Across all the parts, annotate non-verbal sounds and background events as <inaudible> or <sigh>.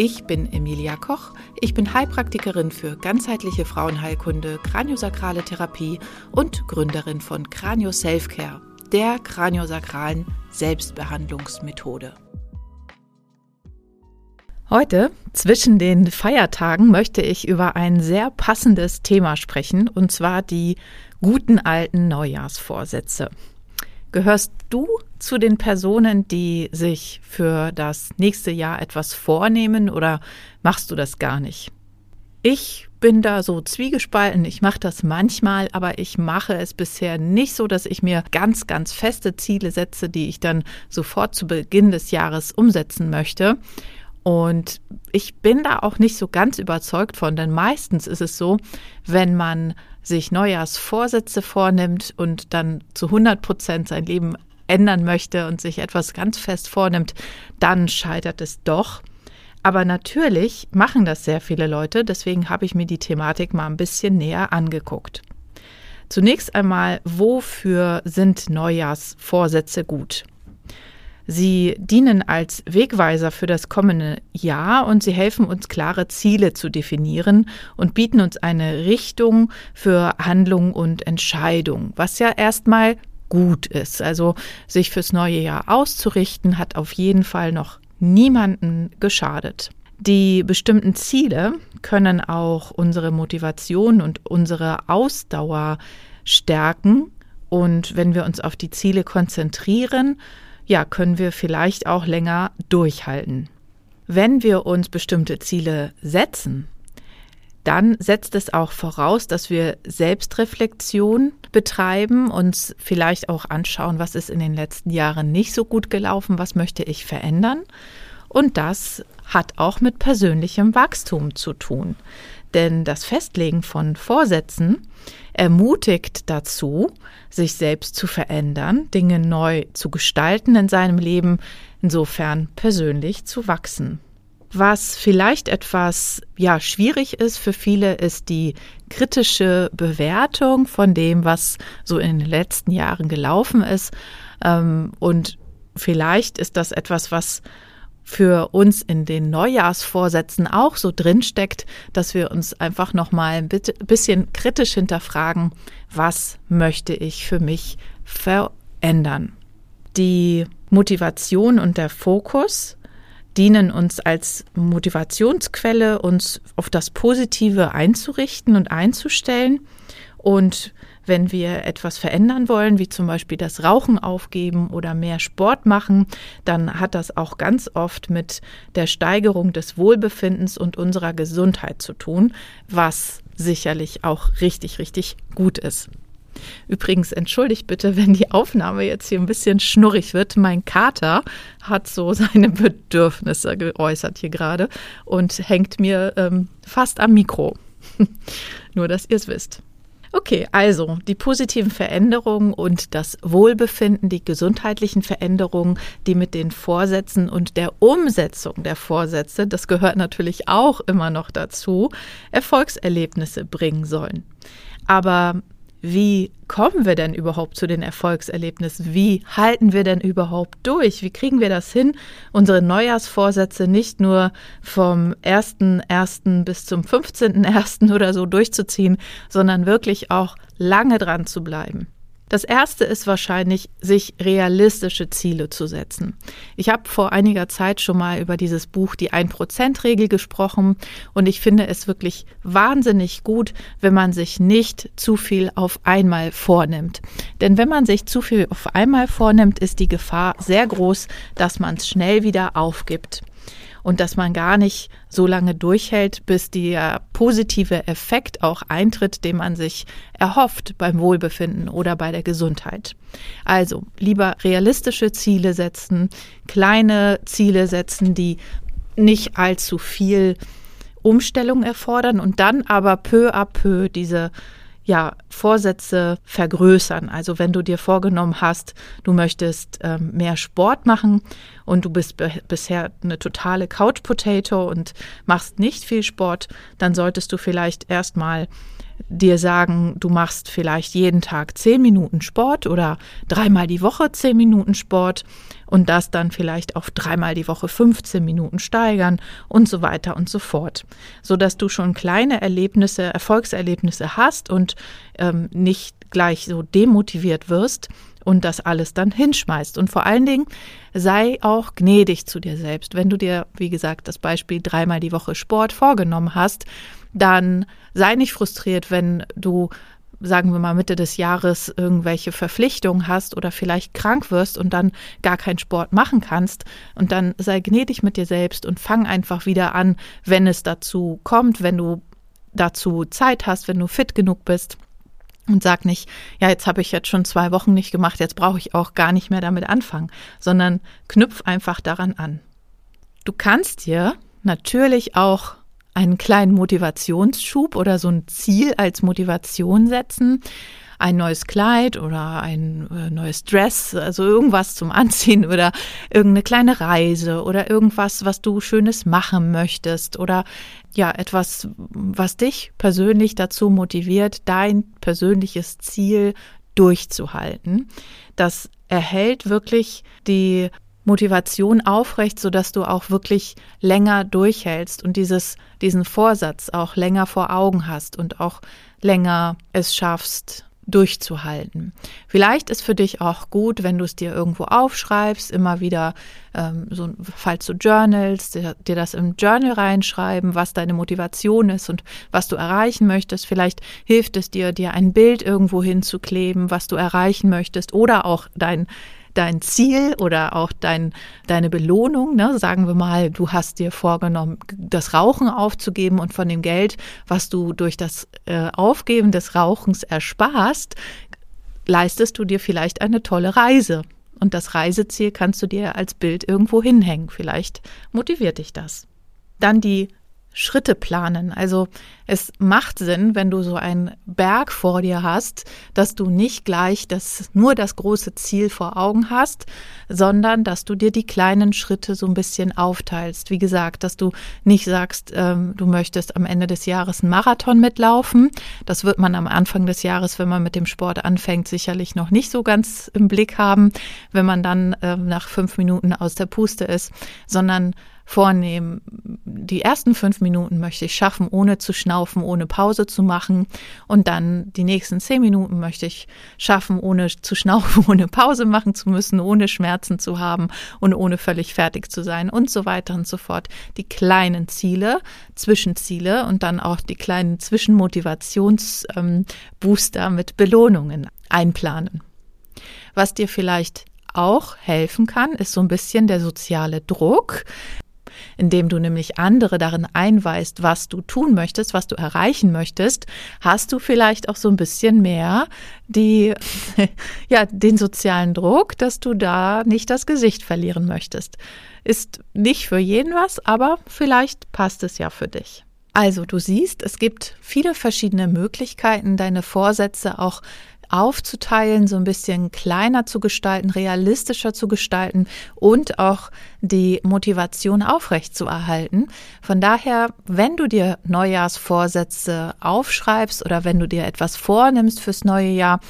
Ich bin Emilia Koch. Ich bin Heilpraktikerin für ganzheitliche Frauenheilkunde, kraniosakrale Therapie und Gründerin von Kranio Selfcare, der kraniosakralen Selbstbehandlungsmethode. Heute, zwischen den Feiertagen, möchte ich über ein sehr passendes Thema sprechen, und zwar die guten alten Neujahrsvorsätze. Gehörst du zu den Personen, die sich für das nächste Jahr etwas vornehmen oder machst du das gar nicht? Ich bin da so zwiegespalten. Ich mache das manchmal, aber ich mache es bisher nicht so, dass ich mir ganz, ganz feste Ziele setze, die ich dann sofort zu Beginn des Jahres umsetzen möchte. Und ich bin da auch nicht so ganz überzeugt von, denn meistens ist es so, wenn man sich Neujahrsvorsätze vornimmt und dann zu 100 Prozent sein Leben ändern möchte und sich etwas ganz fest vornimmt, dann scheitert es doch. Aber natürlich machen das sehr viele Leute, deswegen habe ich mir die Thematik mal ein bisschen näher angeguckt. Zunächst einmal, wofür sind Neujahrsvorsätze gut? Sie dienen als Wegweiser für das kommende Jahr und sie helfen uns klare Ziele zu definieren und bieten uns eine Richtung für Handlung und Entscheidung, was ja erstmal gut ist. Also sich fürs neue Jahr auszurichten, hat auf jeden Fall noch niemanden geschadet. Die bestimmten Ziele können auch unsere Motivation und unsere Ausdauer stärken. Und wenn wir uns auf die Ziele konzentrieren, ja, können wir vielleicht auch länger durchhalten. Wenn wir uns bestimmte Ziele setzen, dann setzt es auch voraus, dass wir Selbstreflexion betreiben, uns vielleicht auch anschauen, was ist in den letzten Jahren nicht so gut gelaufen, was möchte ich verändern. Und das hat auch mit persönlichem Wachstum zu tun. Denn das Festlegen von Vorsätzen ermutigt dazu, sich selbst zu verändern, Dinge neu zu gestalten in seinem Leben, insofern persönlich zu wachsen. Was vielleicht etwas ja schwierig ist für viele, ist die kritische Bewertung von dem, was so in den letzten Jahren gelaufen ist. Ähm, und vielleicht ist das etwas, was für uns in den Neujahrsvorsätzen auch so drinsteckt, dass wir uns einfach noch mal ein bisschen kritisch hinterfragen, was möchte ich für mich verändern. Die Motivation und der Fokus dienen uns als Motivationsquelle, uns auf das Positive einzurichten und einzustellen und wenn wir etwas verändern wollen, wie zum Beispiel das Rauchen aufgeben oder mehr Sport machen, dann hat das auch ganz oft mit der Steigerung des Wohlbefindens und unserer Gesundheit zu tun, was sicherlich auch richtig, richtig gut ist. Übrigens, entschuldigt bitte, wenn die Aufnahme jetzt hier ein bisschen schnurrig wird. Mein Kater hat so <laughs> seine Bedürfnisse geäußert hier gerade und hängt mir ähm, fast am Mikro. <laughs> Nur, dass ihr es wisst. Okay, also die positiven Veränderungen und das Wohlbefinden, die gesundheitlichen Veränderungen, die mit den Vorsätzen und der Umsetzung der Vorsätze, das gehört natürlich auch immer noch dazu, Erfolgserlebnisse bringen sollen. Aber wie kommen wir denn überhaupt zu den Erfolgserlebnissen? Wie halten wir denn überhaupt durch? Wie kriegen wir das hin, unsere Neujahrsvorsätze nicht nur vom 1.1. bis zum 15.1. oder so durchzuziehen, sondern wirklich auch lange dran zu bleiben? Das erste ist wahrscheinlich, sich realistische Ziele zu setzen. Ich habe vor einiger Zeit schon mal über dieses Buch Die 1%-Regel gesprochen und ich finde es wirklich wahnsinnig gut, wenn man sich nicht zu viel auf einmal vornimmt. Denn wenn man sich zu viel auf einmal vornimmt, ist die Gefahr sehr groß, dass man es schnell wieder aufgibt und dass man gar nicht so lange durchhält, bis der positive Effekt auch eintritt, den man sich erhofft beim Wohlbefinden oder bei der Gesundheit. Also lieber realistische Ziele setzen, kleine Ziele setzen, die nicht allzu viel Umstellung erfordern und dann aber peu à peu diese ja, Vorsätze vergrößern. Also wenn du dir vorgenommen hast, du möchtest ähm, mehr Sport machen und du bist bisher eine totale Couch Potato und machst nicht viel Sport, dann solltest du vielleicht erstmal dir sagen, du machst vielleicht jeden Tag zehn Minuten Sport oder dreimal die Woche zehn Minuten Sport und das dann vielleicht auf dreimal die Woche 15 Minuten steigern und so weiter und so fort, so dass du schon kleine Erlebnisse, Erfolgserlebnisse hast und ähm, nicht gleich so demotiviert wirst und das alles dann hinschmeißt. Und vor allen Dingen sei auch gnädig zu dir selbst. Wenn du dir, wie gesagt, das Beispiel dreimal die Woche Sport vorgenommen hast, dann sei nicht frustriert, wenn du sagen wir mal Mitte des Jahres irgendwelche Verpflichtungen hast oder vielleicht krank wirst und dann gar keinen Sport machen kannst und dann sei gnädig mit dir selbst und fang einfach wieder an, wenn es dazu kommt, wenn du dazu Zeit hast, wenn du fit genug bist und sag nicht, ja, jetzt habe ich jetzt schon zwei Wochen nicht gemacht, jetzt brauche ich auch gar nicht mehr damit anfangen, sondern knüpf einfach daran an. Du kannst dir natürlich auch einen kleinen Motivationsschub oder so ein Ziel als Motivation setzen. Ein neues Kleid oder ein äh, neues Dress, also irgendwas zum Anziehen oder irgendeine kleine Reise oder irgendwas, was du Schönes machen möchtest oder ja, etwas, was dich persönlich dazu motiviert, dein persönliches Ziel durchzuhalten. Das erhält wirklich die Motivation aufrecht, sodass du auch wirklich länger durchhältst und dieses, diesen Vorsatz auch länger vor Augen hast und auch länger es schaffst, durchzuhalten. Vielleicht ist für dich auch gut, wenn du es dir irgendwo aufschreibst, immer wieder, ähm, so, falls du journalst, dir, dir das im Journal reinschreiben, was deine Motivation ist und was du erreichen möchtest. Vielleicht hilft es dir, dir ein Bild irgendwo hinzukleben, was du erreichen möchtest oder auch dein dein Ziel oder auch dein, deine Belohnung. Ne? Sagen wir mal, du hast dir vorgenommen, das Rauchen aufzugeben und von dem Geld, was du durch das äh, Aufgeben des Rauchens ersparst, leistest du dir vielleicht eine tolle Reise. Und das Reiseziel kannst du dir als Bild irgendwo hinhängen. Vielleicht motiviert dich das. Dann die Schritte planen. Also es macht Sinn, wenn du so einen Berg vor dir hast, dass du nicht gleich das, nur das große Ziel vor Augen hast, sondern dass du dir die kleinen Schritte so ein bisschen aufteilst. Wie gesagt, dass du nicht sagst, ähm, du möchtest am Ende des Jahres einen Marathon mitlaufen. Das wird man am Anfang des Jahres, wenn man mit dem Sport anfängt, sicherlich noch nicht so ganz im Blick haben, wenn man dann äh, nach fünf Minuten aus der Puste ist, sondern vornehmen. Die ersten fünf Minuten möchte ich schaffen, ohne zu schnaufen, ohne Pause zu machen. Und dann die nächsten zehn Minuten möchte ich schaffen, ohne zu schnaufen, <laughs> ohne Pause machen zu müssen, ohne Schmerzen zu haben und ohne völlig fertig zu sein und so weiter und so fort. Die kleinen Ziele, Zwischenziele und dann auch die kleinen Zwischenmotivationsbooster ähm, mit Belohnungen einplanen. Was dir vielleicht auch helfen kann, ist so ein bisschen der soziale Druck indem du nämlich andere darin einweist, was du tun möchtest, was du erreichen möchtest, hast du vielleicht auch so ein bisschen mehr die, <laughs> ja, den sozialen Druck, dass du da nicht das Gesicht verlieren möchtest. Ist nicht für jeden was, aber vielleicht passt es ja für dich. Also, du siehst, es gibt viele verschiedene Möglichkeiten, deine Vorsätze auch aufzuteilen, so ein bisschen kleiner zu gestalten, realistischer zu gestalten und auch die Motivation aufrecht zu erhalten. Von daher, wenn du dir Neujahrsvorsätze aufschreibst oder wenn du dir etwas vornimmst fürs neue Jahr,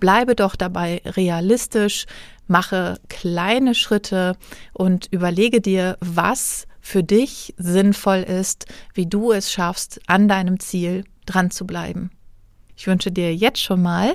bleibe doch dabei realistisch, mache kleine Schritte und überlege dir, was für dich sinnvoll ist, wie du es schaffst, an deinem Ziel dran zu bleiben. Ich wünsche dir jetzt schon mal